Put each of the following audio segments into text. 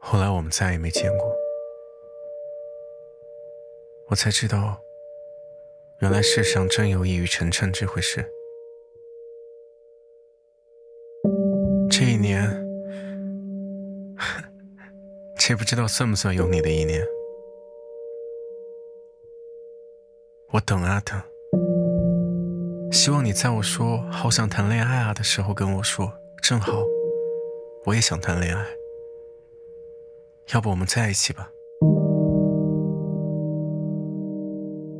后来我们再也没见过。我才知道，原来世上真有一语成谶这回事。这一年，这不知道算不算有你的一年。我等啊等，希望你在我说好想谈恋爱啊的时候跟我说，正好我也想谈恋爱，要不我们在一起吧。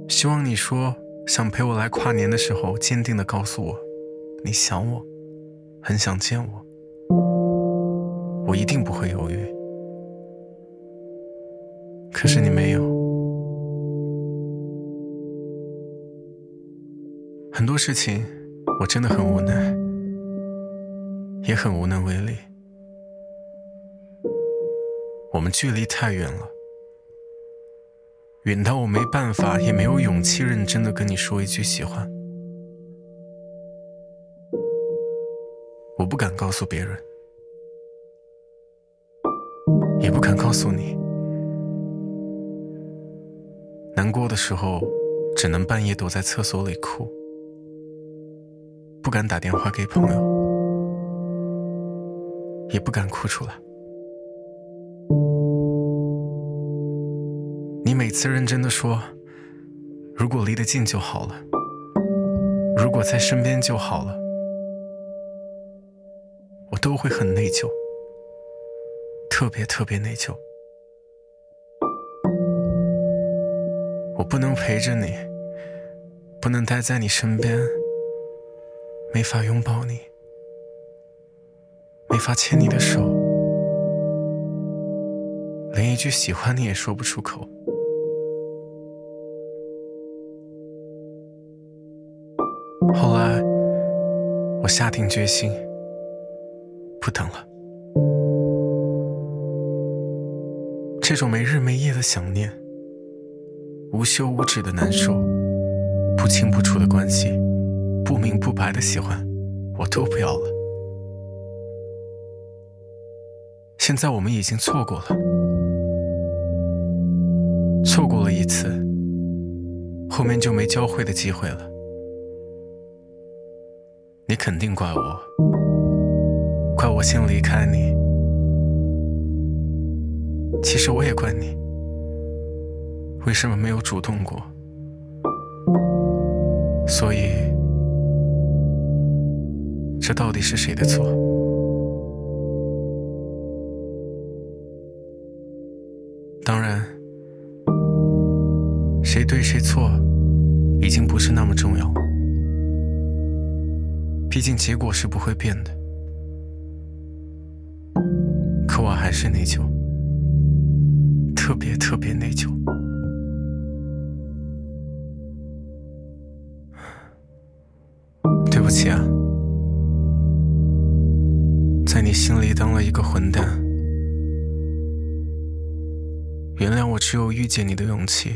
希望你说想陪我来跨年的时候，坚定的告诉我，你想我，很想见我。我一定不会犹豫，可是你没有。很多事情我真的很无奈，也很无能为力。我们距离太远了，远到我没办法，也没有勇气认真的跟你说一句喜欢。我不敢告诉别人。也不敢告诉你，难过的时候只能半夜躲在厕所里哭，不敢打电话给朋友，也不敢哭出来。每次认真的说，如果离得近就好了，如果在身边就好了，我都会很内疚。特别特别内疚，我不能陪着你，不能待在你身边，没法拥抱你，没法牵你的手，连一句喜欢你也说不出口。后来，我下定决心，不等了。这种没日没夜的想念，无休无止的难受，不清不楚的关系，不明不白的喜欢，我都不要了。现在我们已经错过了，错过了一次，后面就没交汇的机会了。你肯定怪我，怪我先离开你。其实我也怪你，为什么没有主动过？所以，这到底是谁的错？当然，谁对谁错，已经不是那么重要。毕竟结果是不会变的。可我还是内疚。特别特别内疚，对不起啊，在你心里当了一个混蛋，原谅我只有遇见你的勇气，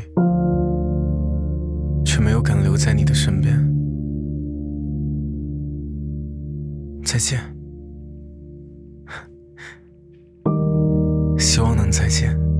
却没有敢留在你的身边。再见，希望能再见。